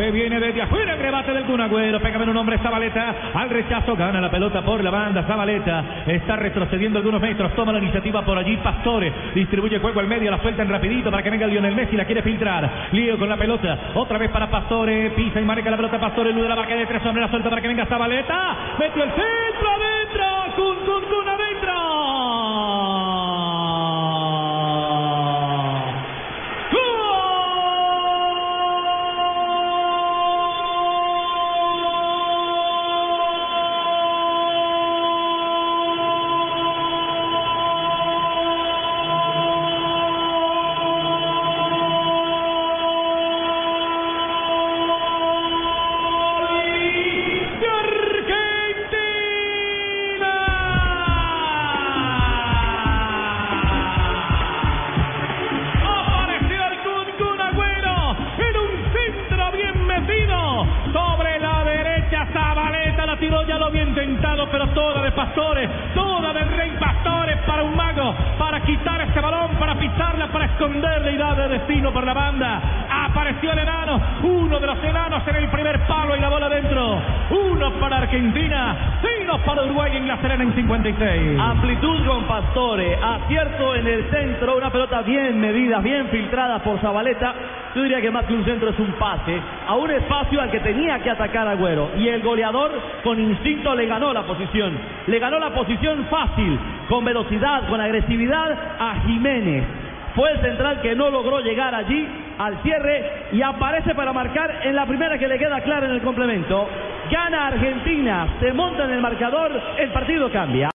Se viene desde afuera rebate del Cunagüero. Pégame un hombre Zabaleta. Al rechazo gana la pelota por la banda. Zabaleta está retrocediendo algunos metros. Toma la iniciativa por allí. Pastore distribuye juego al medio. La suelta en rapidito para que venga Lionel Messi. La quiere filtrar. Lío con la pelota. Otra vez para Pastore. Pisa y marca la pelota. Pastore. Lude la marca de tres hombres. La suelta para que venga Zabaleta. Metió el centro adentro. Cun, cun adentro. Toda de Pastores, toda de Rey Pastores para un mago, para quitar este balón, para pisarla, para esconderle y darle destino por la banda. Apareció el enano, uno de los enanos en el para Argentina, 0 para Uruguay en la Serena en 56. Amplitud con Pastore, acierto en el centro, una pelota bien medida, bien filtrada por Zabaleta. Yo diría que más que un centro es un pase a un espacio al que tenía que atacar Agüero. Y el goleador con instinto le ganó la posición. Le ganó la posición fácil, con velocidad, con agresividad a Jiménez. Fue el central que no logró llegar allí al cierre y aparece para marcar en la primera que le queda clara en el complemento. Gana Argentina, se monta en el marcador, el partido cambia.